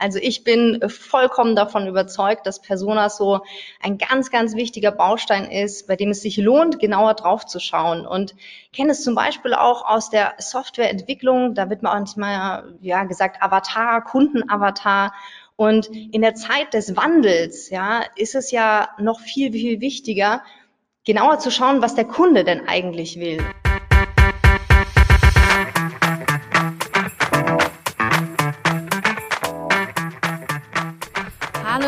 Also ich bin vollkommen davon überzeugt, dass Personas so ein ganz, ganz wichtiger Baustein ist, bei dem es sich lohnt, genauer drauf zu schauen. Und ich kenne es zum Beispiel auch aus der Softwareentwicklung. Da wird manchmal ja gesagt Avatar, Kundenavatar. Und in der Zeit des Wandels, ja, ist es ja noch viel, viel wichtiger, genauer zu schauen, was der Kunde denn eigentlich will.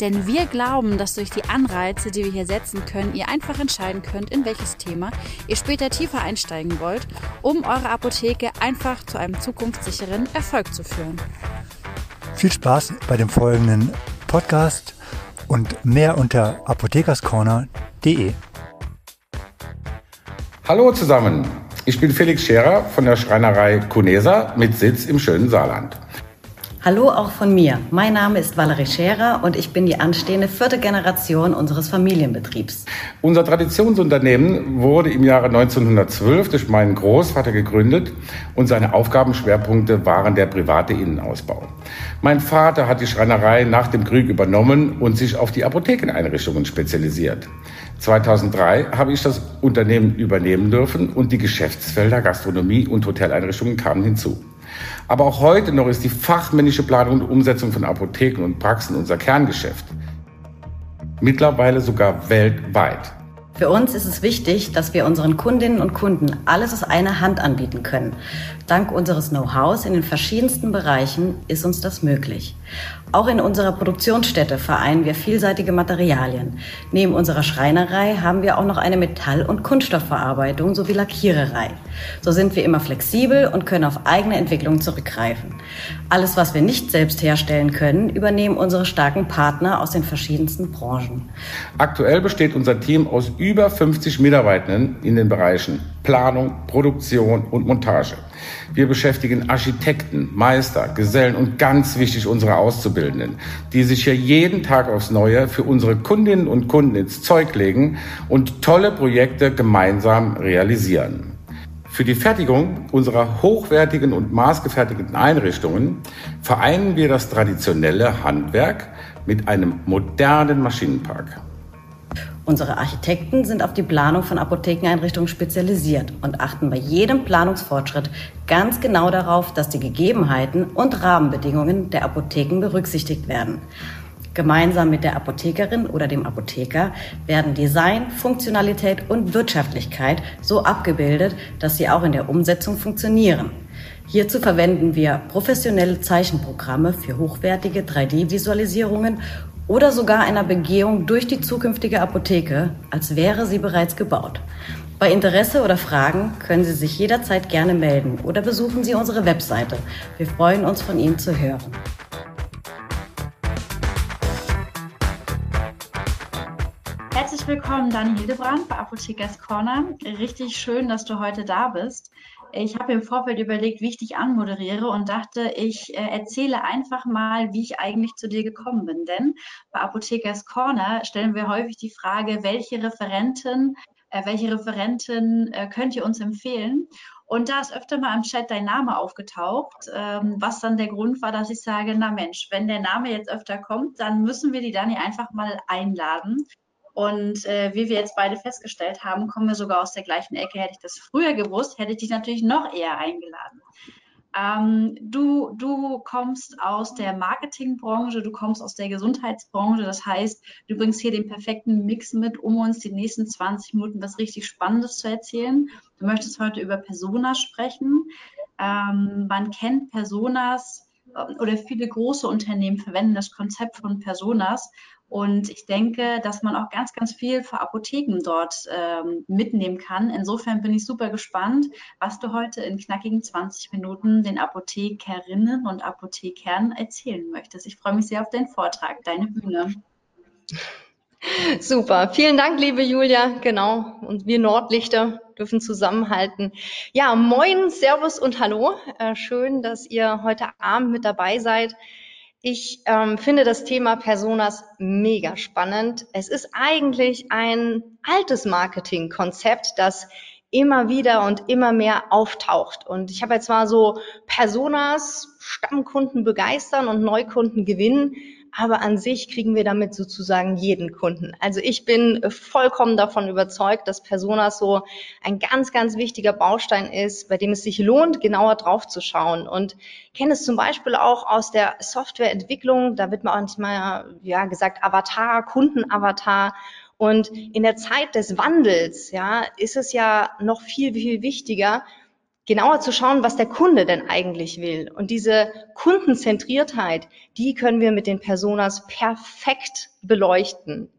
Denn wir glauben, dass durch die Anreize, die wir hier setzen können, ihr einfach entscheiden könnt, in welches Thema ihr später tiefer einsteigen wollt, um eure Apotheke einfach zu einem zukunftssicheren Erfolg zu führen. Viel Spaß bei dem folgenden Podcast und mehr unter apothekerscorner.de. Hallo zusammen, ich bin Felix Scherer von der Schreinerei Kunesa mit Sitz im schönen Saarland. Hallo auch von mir. Mein Name ist Valerie Scherer und ich bin die anstehende vierte Generation unseres Familienbetriebs. Unser Traditionsunternehmen wurde im Jahre 1912 durch meinen Großvater gegründet und seine Aufgabenschwerpunkte waren der private Innenausbau. Mein Vater hat die Schreinerei nach dem Krieg übernommen und sich auf die Apothekeneinrichtungen spezialisiert. 2003 habe ich das Unternehmen übernehmen dürfen und die Geschäftsfelder Gastronomie und Hoteleinrichtungen kamen hinzu. Aber auch heute noch ist die fachmännische Planung und Umsetzung von Apotheken und Praxen unser Kerngeschäft. Mittlerweile sogar weltweit. Für uns ist es wichtig, dass wir unseren Kundinnen und Kunden alles aus einer Hand anbieten können. Dank unseres Know-hows in den verschiedensten Bereichen ist uns das möglich. Auch in unserer Produktionsstätte vereinen wir vielseitige Materialien. Neben unserer Schreinerei haben wir auch noch eine Metall- und Kunststoffverarbeitung sowie Lackiererei. So sind wir immer flexibel und können auf eigene Entwicklung zurückgreifen. Alles, was wir nicht selbst herstellen können, übernehmen unsere starken Partner aus den verschiedensten Branchen. Aktuell besteht unser Team aus über 50 Mitarbeitenden in den Bereichen Planung, Produktion und Montage. Wir beschäftigen Architekten, Meister, Gesellen und ganz wichtig unsere Auszubildenden, die sich hier jeden Tag aufs Neue für unsere Kundinnen und Kunden ins Zeug legen und tolle Projekte gemeinsam realisieren. Für die Fertigung unserer hochwertigen und maßgefertigten Einrichtungen vereinen wir das traditionelle Handwerk mit einem modernen Maschinenpark. Unsere Architekten sind auf die Planung von Apothekeneinrichtungen spezialisiert und achten bei jedem Planungsfortschritt ganz genau darauf, dass die Gegebenheiten und Rahmenbedingungen der Apotheken berücksichtigt werden. Gemeinsam mit der Apothekerin oder dem Apotheker werden Design, Funktionalität und Wirtschaftlichkeit so abgebildet, dass sie auch in der Umsetzung funktionieren. Hierzu verwenden wir professionelle Zeichenprogramme für hochwertige 3D-Visualisierungen oder sogar einer Begehung durch die zukünftige Apotheke, als wäre sie bereits gebaut. Bei Interesse oder Fragen können Sie sich jederzeit gerne melden oder besuchen Sie unsere Webseite. Wir freuen uns, von Ihnen zu hören. Herzlich willkommen, Dani Hildebrand bei Apothekers Corner. Richtig schön, dass du heute da bist. Ich habe im Vorfeld überlegt, wie ich dich anmoderiere und dachte, ich äh, erzähle einfach mal, wie ich eigentlich zu dir gekommen bin. Denn bei Apothekers Corner stellen wir häufig die Frage, welche Referenten, äh, welche Referenten äh, könnt ihr uns empfehlen? Und da ist öfter mal im Chat dein Name aufgetaucht, ähm, was dann der Grund war, dass ich sage, na Mensch, wenn der Name jetzt öfter kommt, dann müssen wir die Dani einfach mal einladen. Und äh, wie wir jetzt beide festgestellt haben, kommen wir sogar aus der gleichen Ecke. Hätte ich das früher gewusst, hätte ich dich natürlich noch eher eingeladen. Ähm, du, du kommst aus der Marketingbranche, du kommst aus der Gesundheitsbranche. Das heißt, du bringst hier den perfekten Mix mit, um uns die nächsten 20 Minuten was richtig Spannendes zu erzählen. Du möchtest heute über Personas sprechen. Ähm, man kennt Personas äh, oder viele große Unternehmen verwenden das Konzept von Personas Und ich denke, dass man auch ganz, ganz viel für Apotheken dort ähm, mitnehmen kann. Insofern bin ich super gespannt, was du heute in knackigen 20 Minuten den Apothekerinnen und Apothekern erzählen möchtest. Ich freue mich sehr auf deinen Vortrag. Deine Bühne. Super. Vielen Dank, liebe Julia. Genau. Und wir Nordlichter dürfen zusammenhalten. Ja, moin, Servus und Hallo. Äh, schön, dass ihr heute Abend mit dabei seid. Ich ähm, finde das Thema Personas mega spannend. Es ist eigentlich ein altes Marketingkonzept, das immer wieder und immer mehr auftaucht. Und ich habe jetzt mal so Personas, Stammkunden begeistern und Neukunden gewinnen aber an sich kriegen wir damit sozusagen jeden Kunden. Also ich bin vollkommen davon überzeugt, dass Personas so ein ganz, ganz wichtiger Baustein ist, bei dem es sich lohnt, genauer drauf zu schauen. Und kenne es zum Beispiel auch aus der Softwareentwicklung, da wird manchmal ja gesagt Avatar, Kundenavatar. Und in der Zeit des Wandels, ja, ist es ja noch viel, viel wichtiger, genauer zu schauen, was der Kunde denn eigentlich will. Und diese Kundenzentriertheit, die können wir mit den Personas perfekt beleuchten.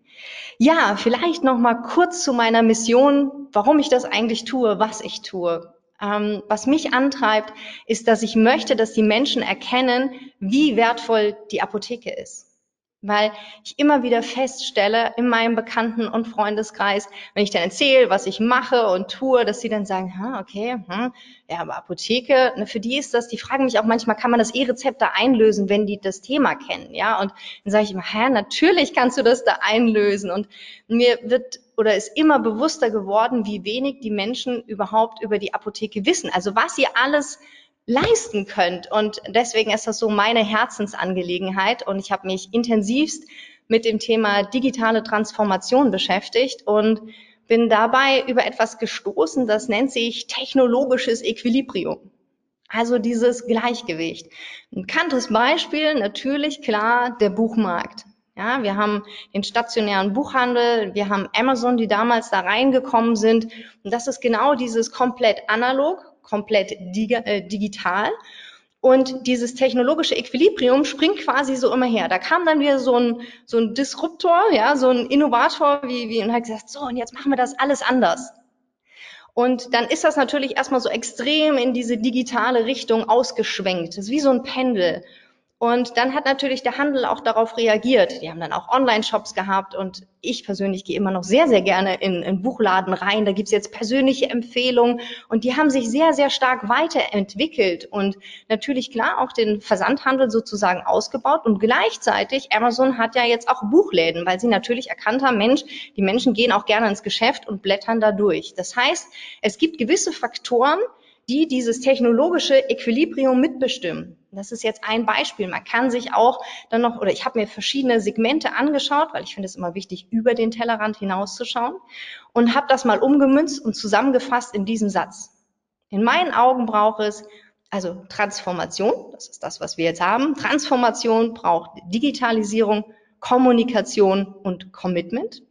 Ja, vielleicht noch mal kurz zu meiner Mission, warum ich das eigentlich tue, was ich tue. Ähm, was mich antreibt, ist, dass ich möchte, dass die Menschen erkennen, wie wertvoll die Apotheke ist. Weil ich immer wieder feststelle in meinem Bekannten- und Freundeskreis, wenn ich dann erzähle, was ich mache und tue, dass sie dann sagen, ha, okay, hm, ja, aber Apotheke, ne, für die ist das, die fragen mich auch manchmal, kann man das E-Rezept da einlösen, wenn die das Thema kennen, ja? Und dann sage ich immer, hä, natürlich kannst du das da einlösen. Und mir wird oder ist immer bewusster geworden, wie wenig die Menschen überhaupt über die Apotheke wissen. Also was sie alles leisten könnt. Und deswegen ist das so meine Herzensangelegenheit. Und ich habe mich intensivst mit dem Thema digitale Transformation beschäftigt und bin dabei über etwas gestoßen, das nennt sich technologisches Equilibrium. Also dieses Gleichgewicht. Ein bekanntes Beispiel, natürlich klar, der Buchmarkt. Ja, wir haben den stationären Buchhandel, wir haben Amazon, die damals da reingekommen sind. Und das ist genau dieses komplett analog, komplett äh, digital. Und dieses technologische Equilibrium springt quasi so immer her. Da kam dann wieder so ein, so ein Disruptor, ja, so ein Innovator, wie, wie, und hat gesagt, so, und jetzt machen wir das alles anders. Und dann ist das natürlich erstmal so extrem in diese digitale Richtung ausgeschwenkt. Das ist wie so ein Pendel. Und dann hat natürlich der Handel auch darauf reagiert. Die haben dann auch Online-Shops gehabt und ich persönlich gehe immer noch sehr, sehr gerne in, in Buchladen rein. Da gibt's jetzt persönliche Empfehlungen und die haben sich sehr, sehr stark weiterentwickelt und natürlich klar auch den Versandhandel sozusagen ausgebaut und gleichzeitig Amazon hat ja jetzt auch Buchläden, weil sie natürlich erkannt haben, Mensch, die Menschen gehen auch gerne ins Geschäft und blättern da durch. Das heißt, es gibt gewisse Faktoren, die dieses technologische Equilibrium mitbestimmen. Das ist jetzt ein Beispiel. Man kann sich auch dann noch, oder ich habe mir verschiedene Segmente angeschaut, weil ich finde es immer wichtig, über den Tellerrand hinauszuschauen und habe das mal umgemünzt und zusammengefasst in diesem Satz. In meinen Augen braucht es also Transformation, das ist das, was wir jetzt haben. Transformation braucht Digitalisierung, Kommunikation und Commitment.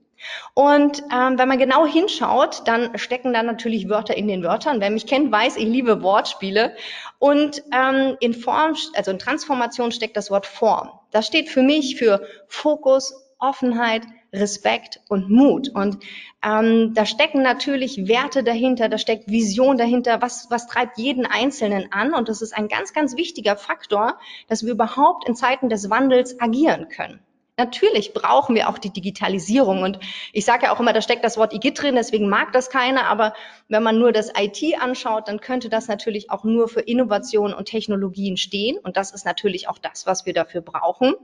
Und ähm, wenn man genau hinschaut, dann stecken da natürlich Wörter in den Wörtern. Wer mich kennt, weiß, ich liebe Wortspiele. Und ähm, in Form, also in Transformation steckt das Wort Form. Das steht für mich für Fokus, Offenheit, Respekt und Mut. Und ähm, da stecken natürlich Werte dahinter, da steckt Vision dahinter, was, was treibt jeden Einzelnen an. Und das ist ein ganz, ganz wichtiger Faktor, dass wir überhaupt in Zeiten des Wandels agieren können. Natürlich brauchen wir auch die Digitalisierung. Und ich sage ja auch immer, da steckt das Wort IGIT drin, deswegen mag das keiner. Aber wenn man nur das IT anschaut, dann könnte das natürlich auch nur für Innovation und Technologien stehen. Und das ist natürlich auch das, was wir dafür brauchen.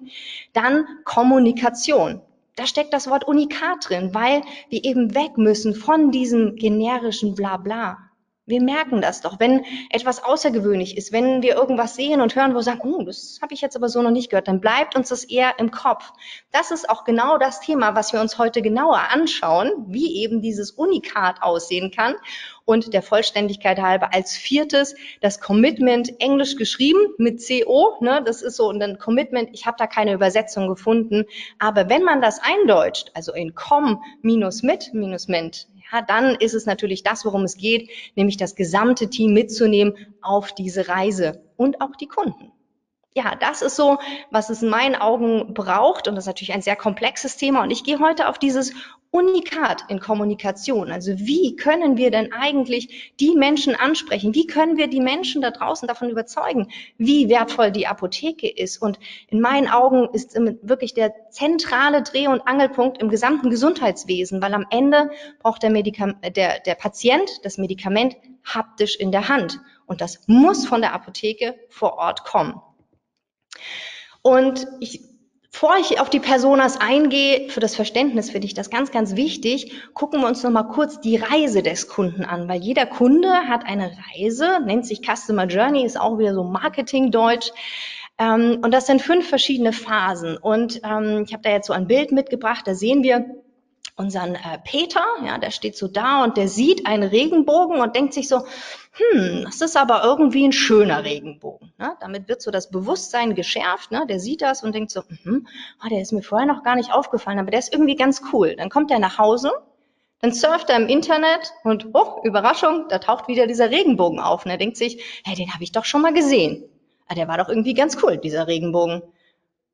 Dann Kommunikation. Da steckt das Wort Unikat drin, weil wir eben weg müssen von diesem generischen Blabla. Wir merken das doch, wenn etwas außergewöhnlich ist, wenn wir irgendwas sehen und hören, wo wir sagen, oh, das habe ich jetzt aber so noch nicht gehört, dann bleibt uns das eher im Kopf. Das ist auch genau das Thema, was wir uns heute genauer anschauen, wie eben dieses Unikat aussehen kann. Und der Vollständigkeit halber als viertes das Commitment, englisch geschrieben mit CO, ne, das ist so, und dann Commitment, ich habe da keine Übersetzung gefunden, aber wenn man das eindeutscht, also in com minus mit minus ment, ja, dann ist es natürlich das, worum es geht, nämlich das gesamte Team mitzunehmen auf diese Reise und auch die Kunden. Ja, das ist so, was es in meinen Augen braucht. Und das ist natürlich ein sehr komplexes Thema. Und ich gehe heute auf dieses Unikat in Kommunikation. Also wie können wir denn eigentlich die Menschen ansprechen? Wie können wir die Menschen da draußen davon überzeugen, wie wertvoll die Apotheke ist? Und in meinen Augen ist wirklich der zentrale Dreh- und Angelpunkt im gesamten Gesundheitswesen, weil am Ende braucht der, Medikam der, der Patient das Medikament haptisch in der Hand. Und das muss von der Apotheke vor Ort kommen. Und ich, bevor ich auf die Personas eingehe, für das Verständnis finde ich das ganz, ganz wichtig, gucken wir uns nochmal kurz die Reise des Kunden an, weil jeder Kunde hat eine Reise, nennt sich Customer Journey, ist auch wieder so Marketing-Deutsch. Ähm, und das sind fünf verschiedene Phasen. Und ähm, ich habe da jetzt so ein Bild mitgebracht, da sehen wir, unseren äh, Peter, ja, der steht so da und der sieht einen Regenbogen und denkt sich so, hm, das ist aber irgendwie ein schöner Regenbogen. Ne? Damit wird so das Bewusstsein geschärft, ne? der sieht das und denkt so, hm, oh, der ist mir vorher noch gar nicht aufgefallen, aber der ist irgendwie ganz cool. Dann kommt er nach Hause, dann surft er im Internet und, oh, Überraschung, da taucht wieder dieser Regenbogen auf und er denkt sich, hey, den habe ich doch schon mal gesehen. Ah, der war doch irgendwie ganz cool, dieser Regenbogen.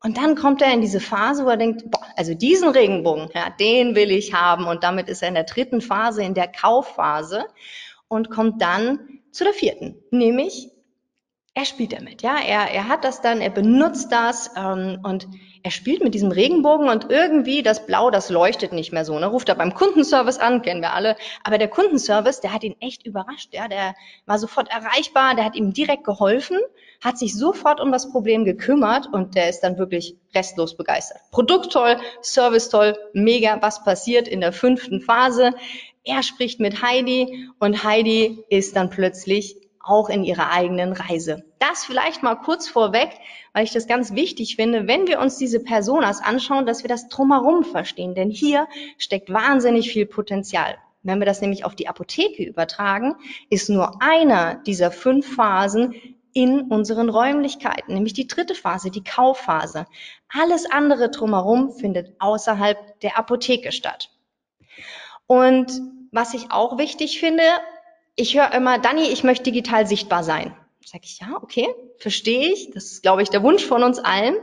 Und dann kommt er in diese Phase, wo er denkt, boah, also diesen Regenbogen, ja, den will ich haben. Und damit ist er in der dritten Phase, in der Kaufphase und kommt dann zu der vierten, nämlich er spielt damit, ja, er, er hat das dann, er benutzt das ähm, und er spielt mit diesem Regenbogen und irgendwie das Blau, das leuchtet nicht mehr so. Ne? Ruft er beim Kundenservice an, kennen wir alle. Aber der Kundenservice, der hat ihn echt überrascht. Ja? Der war sofort erreichbar, der hat ihm direkt geholfen, hat sich sofort um das Problem gekümmert und der ist dann wirklich restlos begeistert. Produkt toll, Service toll, mega, was passiert in der fünften Phase? Er spricht mit Heidi und Heidi ist dann plötzlich auch in ihrer eigenen Reise. Das vielleicht mal kurz vorweg, weil ich das ganz wichtig finde, wenn wir uns diese Personas anschauen, dass wir das drumherum verstehen. Denn hier steckt wahnsinnig viel Potenzial. Wenn wir das nämlich auf die Apotheke übertragen, ist nur einer dieser fünf Phasen in unseren Räumlichkeiten, nämlich die dritte Phase, die Kaufphase. Alles andere drumherum findet außerhalb der Apotheke statt. Und was ich auch wichtig finde, ich höre immer, Dani, ich möchte digital sichtbar sein. Sag ich, ja, okay, verstehe ich. Das ist, glaube ich, der Wunsch von uns allen.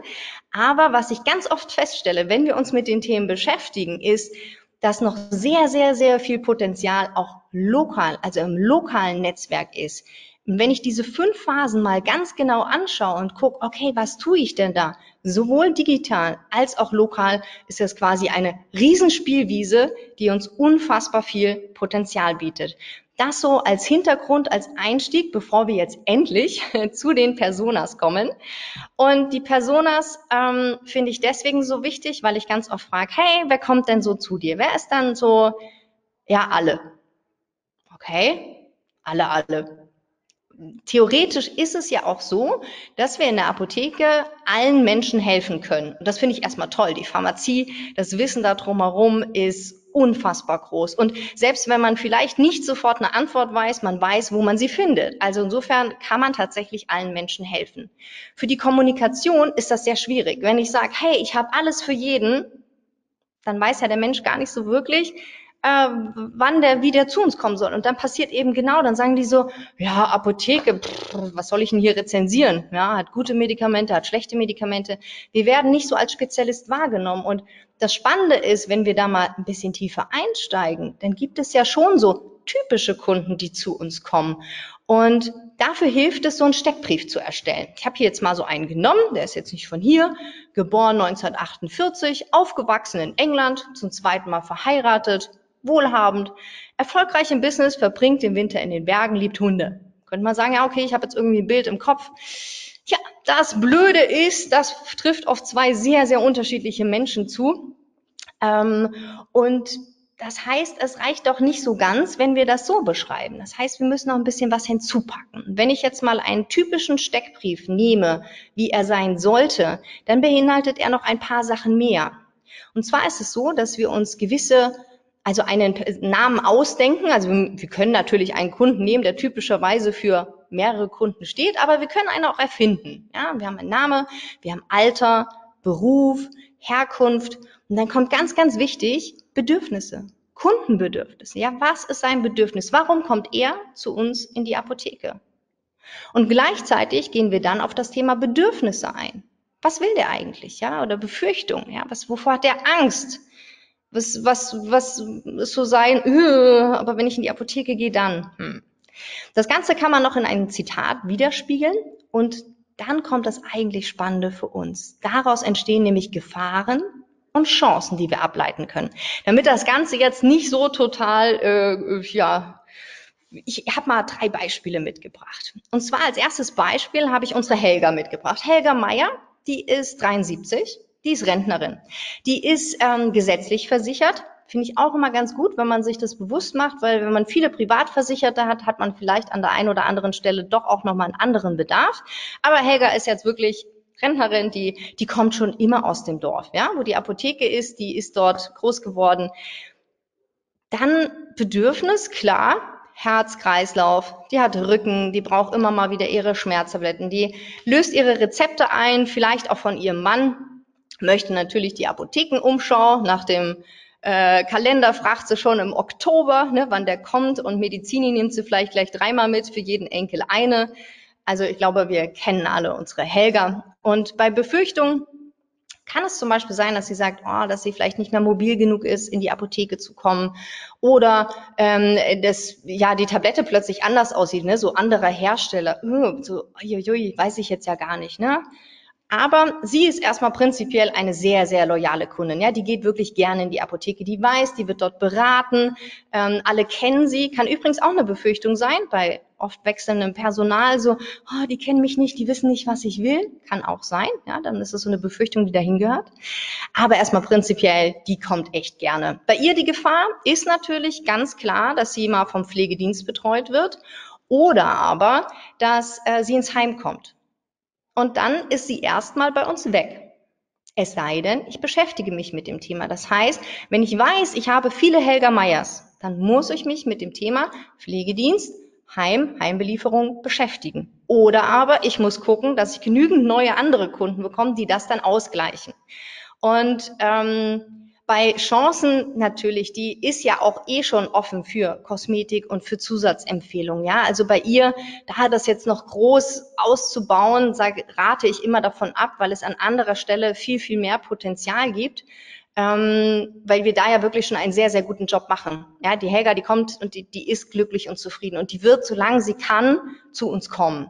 Aber was ich ganz oft feststelle, wenn wir uns mit den Themen beschäftigen, ist, dass noch sehr, sehr, sehr viel Potenzial auch lokal, also im lokalen Netzwerk ist. Und wenn ich diese fünf Phasen mal ganz genau anschaue und gucke, okay, was tue ich denn da? Sowohl digital als auch lokal ist das quasi eine Riesenspielwiese, die uns unfassbar viel Potenzial bietet. Das so als Hintergrund, als Einstieg, bevor wir jetzt endlich zu den Personas kommen. Und die Personas ähm, finde ich deswegen so wichtig, weil ich ganz oft frage, hey, wer kommt denn so zu dir? Wer ist dann so, ja, alle. Okay, alle, alle. Theoretisch ist es ja auch so, dass wir in der Apotheke allen Menschen helfen können. Und das finde ich erstmal toll. Die Pharmazie, das Wissen da drumherum ist unfassbar groß. Und selbst wenn man vielleicht nicht sofort eine Antwort weiß, man weiß, wo man sie findet. Also insofern kann man tatsächlich allen Menschen helfen. Für die Kommunikation ist das sehr schwierig. Wenn ich sage, hey, ich habe alles für jeden, dann weiß ja der Mensch gar nicht so wirklich, äh, wann der wieder zu uns kommen soll. Und dann passiert eben genau, dann sagen die so, ja, Apotheke, pff, was soll ich denn hier rezensieren? Ja, hat gute Medikamente, hat schlechte Medikamente. Wir werden nicht so als Spezialist wahrgenommen. Und das Spannende ist, wenn wir da mal ein bisschen tiefer einsteigen, dann gibt es ja schon so typische Kunden, die zu uns kommen. Und dafür hilft es, so einen Steckbrief zu erstellen. Ich habe hier jetzt mal so einen genommen, der ist jetzt nicht von hier, geboren 1948, aufgewachsen in England, zum zweiten Mal verheiratet, wohlhabend, erfolgreich im Business, verbringt den Winter in den Bergen, liebt Hunde. Könnte man sagen, ja, okay, ich habe jetzt irgendwie ein Bild im Kopf. Tja, das Blöde ist, das trifft auf zwei sehr, sehr unterschiedliche Menschen zu. Ähm, und das heißt, es reicht doch nicht so ganz, wenn wir das so beschreiben. Das heißt, wir müssen noch ein bisschen was hinzupacken. Wenn ich jetzt mal einen typischen Steckbrief nehme, wie er sein sollte, dann beinhaltet er noch ein paar Sachen mehr. Und zwar ist es so, dass wir uns gewisse also einen Namen ausdenken. Also wir können natürlich einen Kunden nehmen, der typischerweise für mehrere Kunden steht, aber wir können einen auch erfinden. Ja, wir haben einen Namen, wir haben Alter, Beruf, Herkunft und dann kommt ganz, ganz wichtig Bedürfnisse. Kundenbedürfnisse. Ja, was ist sein Bedürfnis? Warum kommt er zu uns in die Apotheke? Und gleichzeitig gehen wir dann auf das Thema Bedürfnisse ein. Was will der eigentlich, ja? Oder Befürchtung, ja? Was, wovor hat der Angst? Was, was, was so sein, äh, aber wenn ich in die Apotheke gehe, dann. Hm. Das Ganze kann man noch in einem Zitat widerspiegeln und dann kommt das eigentlich Spannende für uns. Daraus entstehen nämlich Gefahren und Chancen, die wir ableiten können. Damit das Ganze jetzt nicht so total, äh, ja, ich habe mal drei Beispiele mitgebracht. Und zwar als erstes Beispiel habe ich unsere Helga mitgebracht. Helga Meier, die ist 73, die ist Rentnerin. Die ist ähm, gesetzlich versichert. Finde ich auch immer ganz gut, wenn man sich das bewusst macht, weil wenn man viele Privatversicherte hat, hat man vielleicht an der einen oder anderen Stelle doch auch nochmal einen anderen Bedarf. Aber Helga ist jetzt wirklich Rentnerin, die, die kommt schon immer aus dem Dorf, ja, wo die Apotheke ist, die ist dort groß geworden. Dann Bedürfnis, klar, Herz, Kreislauf, die hat Rücken, die braucht immer mal wieder ihre Schmerztabletten, die löst ihre Rezepte ein, vielleicht auch von ihrem Mann, möchte natürlich die Apothekenumschau nach dem äh, Kalender fragt sie schon im Oktober, ne, wann der kommt und Medizini nimmt sie vielleicht gleich dreimal mit, für jeden Enkel eine. Also ich glaube, wir kennen alle unsere Helga. Und bei Befürchtungen kann es zum Beispiel sein, dass sie sagt, oh, dass sie vielleicht nicht mehr mobil genug ist, in die Apotheke zu kommen oder ähm, dass ja die Tablette plötzlich anders aussieht, ne? so anderer Hersteller, uh, so uiuiui, weiß ich jetzt ja gar nicht, ne? Aber sie ist erstmal prinzipiell eine sehr, sehr loyale Kundin. Ja, die geht wirklich gerne in die Apotheke. Die weiß, die wird dort beraten. Ähm, alle kennen sie. Kann übrigens auch eine Befürchtung sein bei oft wechselndem Personal. So, oh, die kennen mich nicht, die wissen nicht, was ich will. Kann auch sein. Ja, dann ist es so eine Befürchtung, die dahin gehört. Aber erstmal prinzipiell, die kommt echt gerne. Bei ihr die Gefahr ist natürlich ganz klar, dass sie mal vom Pflegedienst betreut wird oder aber, dass äh, sie ins Heim kommt und dann ist sie erstmal bei uns weg. Es sei denn, ich beschäftige mich mit dem Thema. Das heißt, wenn ich weiß, ich habe viele Helga Meyers, dann muss ich mich mit dem Thema Pflegedienst, Heim, Heimbelieferung beschäftigen. Oder aber ich muss gucken, dass ich genügend neue andere Kunden bekomme, die das dann ausgleichen. Und ähm, bei Chancen natürlich, die ist ja auch eh schon offen für Kosmetik und für Zusatzempfehlungen. Ja, also bei ihr, da das jetzt noch groß auszubauen, sage, rate ich immer davon ab, weil es an anderer Stelle viel, viel mehr Potenzial gibt. Ähm, weil wir da ja wirklich schon einen sehr, sehr guten Job machen. Ja, die Helga, die kommt und die, die ist glücklich und zufrieden und die wird, solange sie kann, zu uns kommen.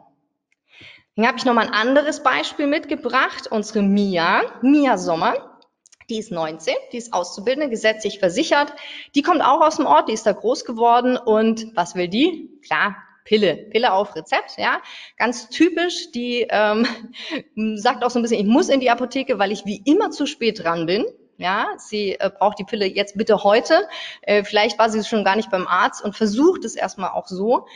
Dann habe ich noch mal ein anderes Beispiel mitgebracht, unsere Mia, Mia Sommer. Die ist 19, die ist Auszubildende, gesetzlich versichert. Die kommt auch aus dem Ort, die ist da groß geworden. Und was will die? Klar, Pille, Pille auf Rezept, ja, ganz typisch. Die ähm, sagt auch so ein bisschen, ich muss in die Apotheke, weil ich wie immer zu spät dran bin. Ja, sie äh, braucht die Pille jetzt bitte heute. Äh, vielleicht war sie schon gar nicht beim Arzt und versucht es erstmal auch so.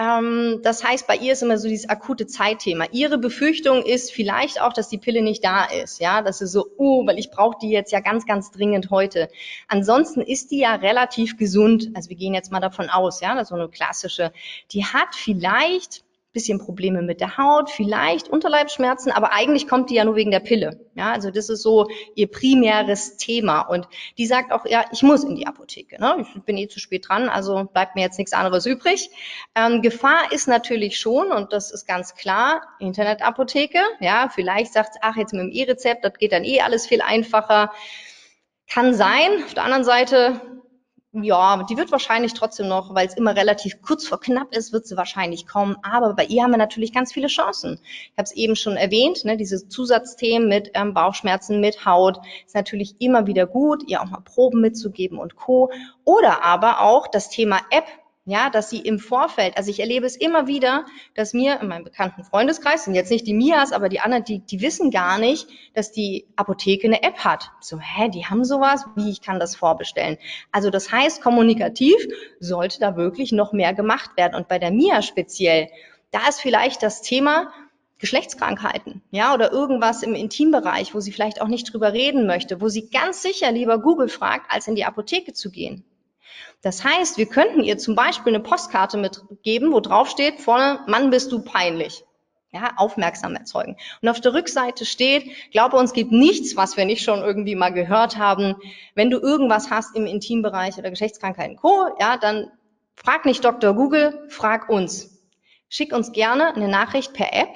Ähm, das heißt, bei ihr ist immer so dieses akute Zeitthema. Ihre Befürchtung ist vielleicht auch, dass die Pille nicht da ist. Ja, das ist so, oh, weil ich brauche die jetzt ja ganz, ganz dringend heute. Ansonsten ist die ja relativ gesund. Also wir gehen jetzt mal davon aus, ja, das ist so eine klassische. Die hat vielleicht bisschen Probleme mit der Haut, vielleicht Unterleibsschmerzen, aber eigentlich kommt die ja nur wegen der Pille. Ja, also das ist so ihr primäres Thema. Und die sagt auch, ja, ich muss in die Apotheke. Ne? Ich bin eh zu spät dran, also bleibt mir jetzt nichts anderes übrig. Ähm, Gefahr ist natürlich schon, und das ist ganz klar, Internetapotheke. Ja, vielleicht sagt ach, jetzt mit dem E-Rezept, das geht dann eh alles viel einfacher. Kann sein. Auf der anderen Seite ja, die wird wahrscheinlich trotzdem noch, weil es immer relativ kurz vor knapp ist, wird sie wahrscheinlich kommen. Aber bei ihr haben wir natürlich ganz viele Chancen. Ich habe es eben schon erwähnt, ne, diese Zusatzthemen mit ähm, Bauchschmerzen, mit Haut, ist natürlich immer wieder gut, ihr auch mal Proben mitzugeben und Co. Oder aber auch das Thema App ja, dass sie im Vorfeld, also ich erlebe es immer wieder, dass mir in meinem bekannten Freundeskreis, sind jetzt nicht die Mias, aber die anderen, die, die wissen gar nicht, dass die Apotheke eine App hat. So, hä, die haben sowas? Wie, ich kann das vorbestellen? Also das heißt, kommunikativ sollte da wirklich noch mehr gemacht werden. Und bei der Mia speziell, da ist vielleicht das Thema, Geschlechtskrankheiten, ja, oder irgendwas im Intimbereich, wo sie vielleicht auch nicht drüber reden möchte, wo sie ganz sicher lieber Google fragt, als in die Apotheke zu gehen. Das heißt, wir könnten ihr zum Beispiel eine Postkarte mitgeben, wo drauf steht, vorne, Mann, bist du peinlich. Ja, aufmerksam erzeugen. Und auf der Rückseite steht, glaube uns gibt nichts, was wir nicht schon irgendwie mal gehört haben. Wenn du irgendwas hast im Intimbereich oder Geschlechtskrankheiten Co., ja, dann frag nicht Dr. Google, frag uns. Schick uns gerne eine Nachricht per App.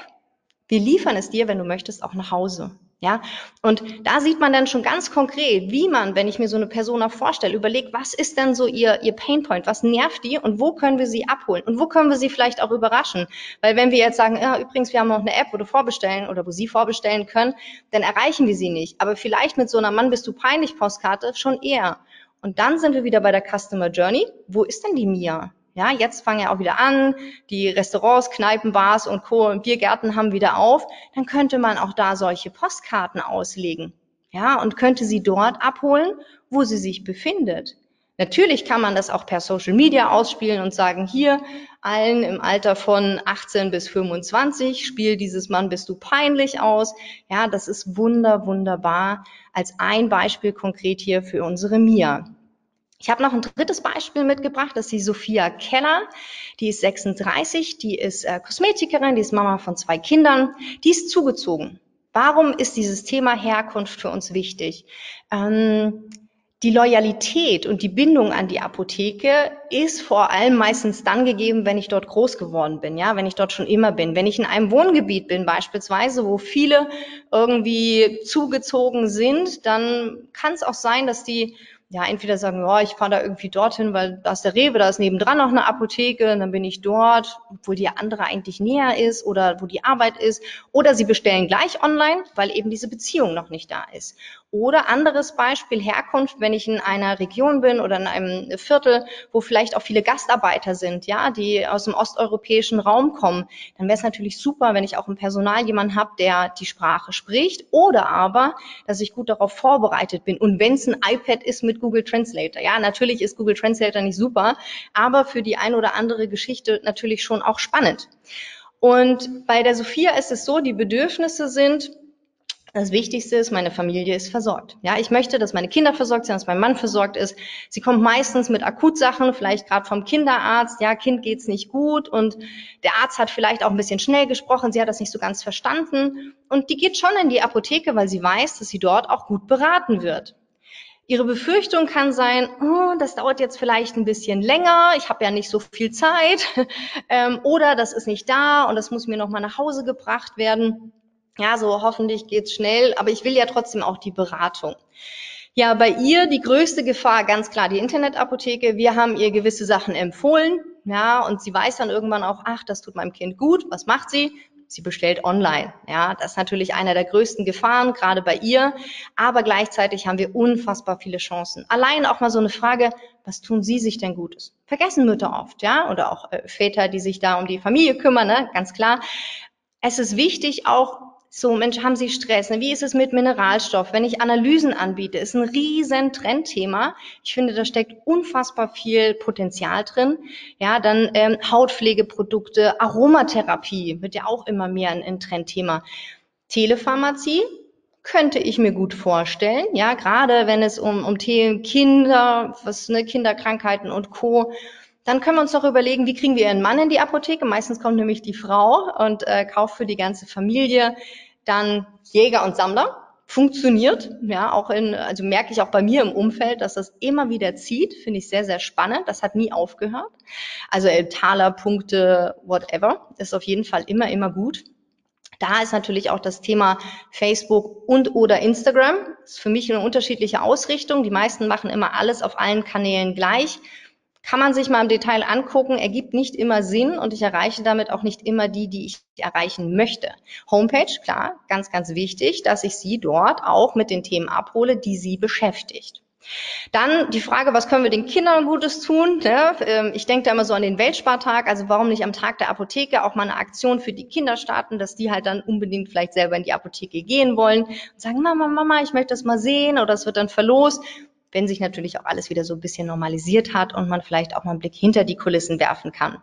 Wir liefern es dir, wenn du möchtest, auch nach Hause. Ja, und da sieht man dann schon ganz konkret, wie man, wenn ich mir so eine Persona vorstelle, überlegt, was ist denn so ihr, ihr Painpoint, was nervt die und wo können wir sie abholen und wo können wir sie vielleicht auch überraschen. Weil wenn wir jetzt sagen, ja, übrigens, wir haben noch eine App, wo du vorbestellen oder wo sie vorbestellen können, dann erreichen wir sie nicht. Aber vielleicht mit so einer Mann bist du peinlich Postkarte schon eher. Und dann sind wir wieder bei der Customer Journey. Wo ist denn die Mia? Ja, jetzt fangen ja auch wieder an, die Restaurants, Kneipen, Bars und Co. und Biergärten haben wieder auf. Dann könnte man auch da solche Postkarten auslegen. Ja, und könnte sie dort abholen, wo sie sich befindet. Natürlich kann man das auch per Social Media ausspielen und sagen, hier allen im Alter von 18 bis 25, spiel dieses Mann bist du peinlich aus. Ja, das ist wunder, wunderbar als ein Beispiel konkret hier für unsere Mia. Ich habe noch ein drittes Beispiel mitgebracht, das ist die Sophia Keller. Die ist 36, die ist äh, Kosmetikerin, die ist Mama von zwei Kindern, die ist zugezogen. Warum ist dieses Thema Herkunft für uns wichtig? Ähm, die Loyalität und die Bindung an die Apotheke ist vor allem meistens dann gegeben, wenn ich dort groß geworden bin, ja, wenn ich dort schon immer bin. Wenn ich in einem Wohngebiet bin, beispielsweise, wo viele irgendwie zugezogen sind, dann kann es auch sein, dass die ja, entweder sagen, oh, ich fahre da irgendwie dorthin, weil da ist der Rewe, da ist nebendran noch eine Apotheke, und dann bin ich dort, obwohl die andere eigentlich näher ist oder wo die Arbeit ist. Oder sie bestellen gleich online, weil eben diese Beziehung noch nicht da ist. Oder anderes Beispiel Herkunft, wenn ich in einer Region bin oder in einem Viertel, wo vielleicht auch viele Gastarbeiter sind, ja, die aus dem osteuropäischen Raum kommen, dann wäre es natürlich super, wenn ich auch im Personal jemanden habe, der die Sprache spricht oder aber, dass ich gut darauf vorbereitet bin. Und wenn es ein iPad ist mit Google Translator, ja, natürlich ist Google Translator nicht super, aber für die ein oder andere Geschichte natürlich schon auch spannend. Und bei der Sophia ist es so, die Bedürfnisse sind, das Wichtigste ist, meine Familie ist versorgt. Ja, ich möchte, dass meine Kinder versorgt sind, dass mein Mann versorgt ist. Sie kommt meistens mit Akutsachen, vielleicht gerade vom Kinderarzt. Ja, Kind geht's nicht gut und der Arzt hat vielleicht auch ein bisschen schnell gesprochen. Sie hat das nicht so ganz verstanden und die geht schon in die Apotheke, weil sie weiß, dass sie dort auch gut beraten wird. Ihre Befürchtung kann sein, oh, das dauert jetzt vielleicht ein bisschen länger, ich habe ja nicht so viel Zeit, ähm, oder das ist nicht da und das muss mir noch mal nach Hause gebracht werden ja, so hoffentlich geht's schnell, aber ich will ja trotzdem auch die Beratung. Ja, bei ihr die größte Gefahr, ganz klar, die Internetapotheke. Wir haben ihr gewisse Sachen empfohlen, ja, und sie weiß dann irgendwann auch, ach, das tut meinem Kind gut. Was macht sie? Sie bestellt online. Ja, das ist natürlich einer der größten Gefahren, gerade bei ihr. Aber gleichzeitig haben wir unfassbar viele Chancen. Allein auch mal so eine Frage, was tun Sie sich denn Gutes? Vergessen Mütter oft, ja, oder auch äh, Väter, die sich da um die Familie kümmern, ne? ganz klar. Es ist wichtig, auch so, Mensch, haben Sie Stress? Ne? Wie ist es mit Mineralstoff? Wenn ich Analysen anbiete, ist ein riesen Trendthema. Ich finde, da steckt unfassbar viel Potenzial drin. Ja, dann ähm, Hautpflegeprodukte, Aromatherapie wird ja auch immer mehr ein, ein Trendthema. Telepharmazie könnte ich mir gut vorstellen. Ja, gerade wenn es um, um Themen Kinder, was, ne, Kinderkrankheiten und Co dann können wir uns noch überlegen, wie kriegen wir einen Mann in die Apotheke? Meistens kommt nämlich die Frau und äh, kauft für die ganze Familie. Dann Jäger und Sammler. Funktioniert, ja, auch in, also merke ich auch bei mir im Umfeld, dass das immer wieder zieht, finde ich sehr, sehr spannend. Das hat nie aufgehört. Also Taler, Punkte, whatever, ist auf jeden Fall immer, immer gut. Da ist natürlich auch das Thema Facebook und oder Instagram. Das ist für mich eine unterschiedliche Ausrichtung. Die meisten machen immer alles auf allen Kanälen gleich kann man sich mal im Detail angucken, ergibt nicht immer Sinn und ich erreiche damit auch nicht immer die, die ich erreichen möchte. Homepage, klar, ganz, ganz wichtig, dass ich Sie dort auch mit den Themen abhole, die Sie beschäftigt. Dann die Frage, was können wir den Kindern Gutes tun? Ne? Ähm, ich denke da immer so an den Weltspartag, also warum nicht am Tag der Apotheke auch mal eine Aktion für die Kinder starten, dass die halt dann unbedingt vielleicht selber in die Apotheke gehen wollen und sagen, Mama, Mama, ich möchte das mal sehen oder es wird dann verlost wenn sich natürlich auch alles wieder so ein bisschen normalisiert hat und man vielleicht auch mal einen Blick hinter die Kulissen werfen kann.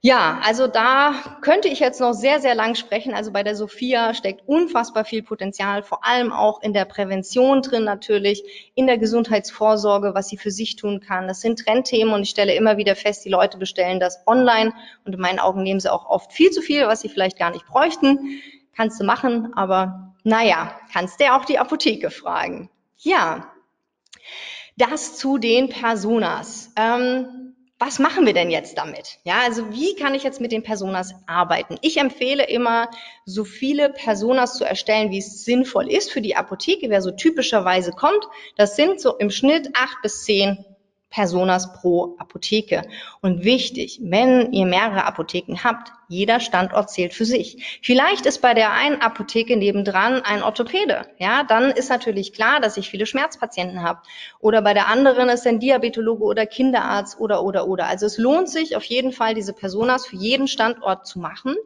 Ja, also da könnte ich jetzt noch sehr, sehr lang sprechen. Also bei der Sophia steckt unfassbar viel Potenzial, vor allem auch in der Prävention drin natürlich, in der Gesundheitsvorsorge, was sie für sich tun kann. Das sind Trendthemen und ich stelle immer wieder fest, die Leute bestellen das online und in meinen Augen nehmen sie auch oft viel zu viel, was sie vielleicht gar nicht bräuchten. Kannst du machen, aber naja, kannst du auch die Apotheke fragen. Ja, das zu den Personas. Ähm, was machen wir denn jetzt damit? Ja, also wie kann ich jetzt mit den Personas arbeiten? Ich empfehle immer, so viele Personas zu erstellen, wie es sinnvoll ist für die Apotheke, wer so typischerweise kommt. Das sind so im Schnitt acht bis zehn Personas pro Apotheke. Und wichtig, wenn ihr mehrere Apotheken habt, jeder Standort zählt für sich. Vielleicht ist bei der einen Apotheke nebendran ein Orthopäde. Ja, dann ist natürlich klar, dass ich viele Schmerzpatienten habe. Oder bei der anderen ist ein Diabetologe oder Kinderarzt oder, oder, oder. Also es lohnt sich auf jeden Fall, diese Personas für jeden Standort zu machen.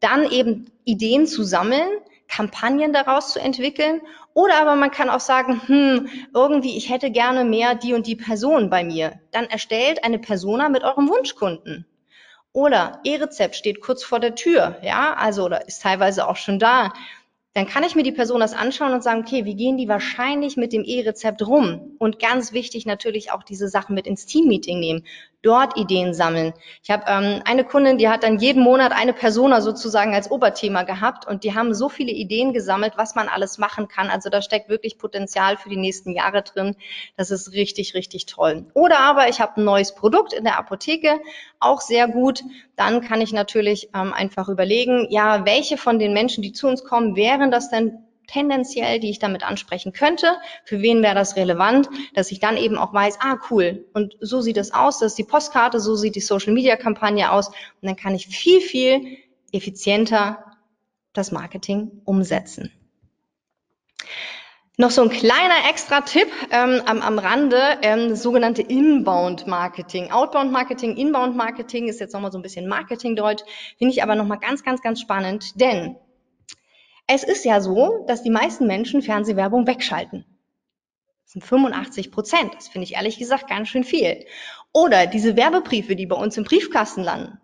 Dann eben Ideen zu sammeln, Kampagnen daraus zu entwickeln. Oder aber man kann auch sagen, hm, irgendwie, ich hätte gerne mehr die und die Person bei mir. Dann erstellt eine Persona mit eurem Wunschkunden. Oder E-Rezept steht kurz vor der Tür, ja, also oder ist teilweise auch schon da dann kann ich mir die Person das anschauen und sagen, okay, wie gehen die wahrscheinlich mit dem E-Rezept rum? Und ganz wichtig natürlich auch diese Sachen mit ins Team-Meeting nehmen, dort Ideen sammeln. Ich habe ähm, eine Kundin, die hat dann jeden Monat eine Persona sozusagen als Oberthema gehabt und die haben so viele Ideen gesammelt, was man alles machen kann. Also da steckt wirklich Potenzial für die nächsten Jahre drin. Das ist richtig, richtig toll. Oder aber ich habe ein neues Produkt in der Apotheke, auch sehr gut. Dann kann ich natürlich ähm, einfach überlegen, ja, welche von den Menschen, die zu uns kommen, wären wären das denn tendenziell, die ich damit ansprechen könnte? Für wen wäre das relevant? Dass ich dann eben auch weiß, ah cool, und so sieht es aus, das ist die Postkarte, so sieht die Social-Media-Kampagne aus. Und dann kann ich viel, viel effizienter das Marketing umsetzen. Noch so ein kleiner extra Tipp ähm, am, am Rande, ähm, das sogenannte Inbound-Marketing. Outbound-Marketing, Inbound-Marketing ist jetzt nochmal so ein bisschen Marketing-Deutsch, finde ich aber nochmal ganz, ganz, ganz spannend, denn es ist ja so, dass die meisten Menschen Fernsehwerbung wegschalten. Das sind 85 Prozent. Das finde ich ehrlich gesagt ganz schön viel. Oder diese Werbebriefe, die bei uns im Briefkasten landen.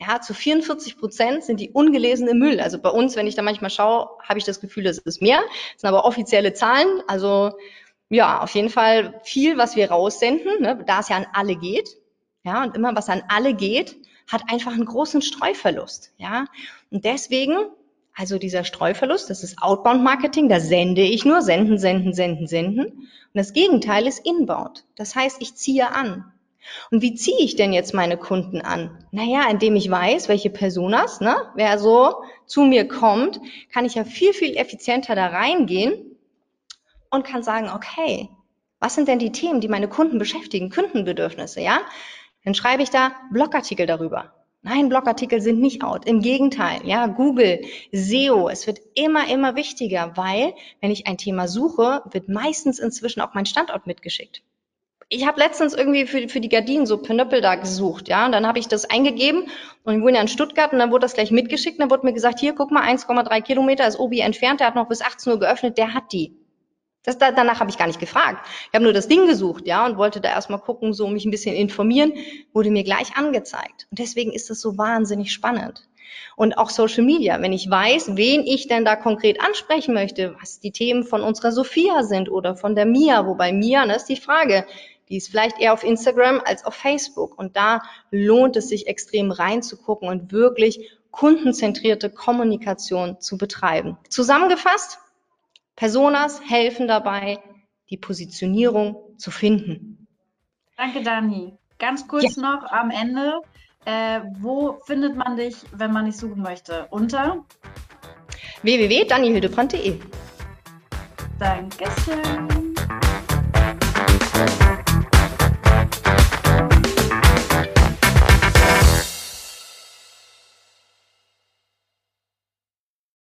Ja, zu 44 Prozent sind die ungelesen im Müll. Also bei uns, wenn ich da manchmal schaue, habe ich das Gefühl, das ist mehr. Das sind aber offizielle Zahlen. Also ja, auf jeden Fall viel, was wir raussenden, ne, da es ja an alle geht. Ja, und immer was an alle geht, hat einfach einen großen Streuverlust. Ja, und deswegen also dieser Streuverlust, das ist Outbound Marketing, da sende ich nur, senden, senden, senden, senden. Und das Gegenteil ist Inbound. Das heißt, ich ziehe an. Und wie ziehe ich denn jetzt meine Kunden an? Naja, indem ich weiß, welche Personas, ne, wer so zu mir kommt, kann ich ja viel, viel effizienter da reingehen und kann sagen, okay, was sind denn die Themen, die meine Kunden beschäftigen, Kundenbedürfnisse, ja? Dann schreibe ich da Blogartikel darüber. Nein, Blogartikel sind nicht out. Im Gegenteil, ja, Google, SEO, es wird immer, immer wichtiger, weil, wenn ich ein Thema suche, wird meistens inzwischen auch mein Standort mitgeschickt. Ich habe letztens irgendwie für, für die Gardinen so Pinöppel da gesucht, ja, und dann habe ich das eingegeben und ich wohne ja in Stuttgart und dann wurde das gleich mitgeschickt und dann wurde mir gesagt, hier, guck mal, 1,3 Kilometer ist Obi entfernt, der hat noch bis 18 Uhr geöffnet, der hat die. Das, da, danach habe ich gar nicht gefragt. Ich habe nur das Ding gesucht, ja, und wollte da erstmal gucken, so mich ein bisschen informieren, wurde mir gleich angezeigt. Und deswegen ist das so wahnsinnig spannend. Und auch Social Media, wenn ich weiß, wen ich denn da konkret ansprechen möchte, was die Themen von unserer Sophia sind oder von der Mia, wobei Mia, ne, ist die Frage, die ist vielleicht eher auf Instagram als auf Facebook. Und da lohnt es sich extrem reinzugucken und wirklich kundenzentrierte Kommunikation zu betreiben. Zusammengefasst, Personas helfen dabei, die Positionierung zu finden. Danke, Dani. Ganz kurz ja. noch am Ende. Äh, wo findet man dich, wenn man dich suchen möchte? Unter www.danielhildebrand.de. Dankeschön.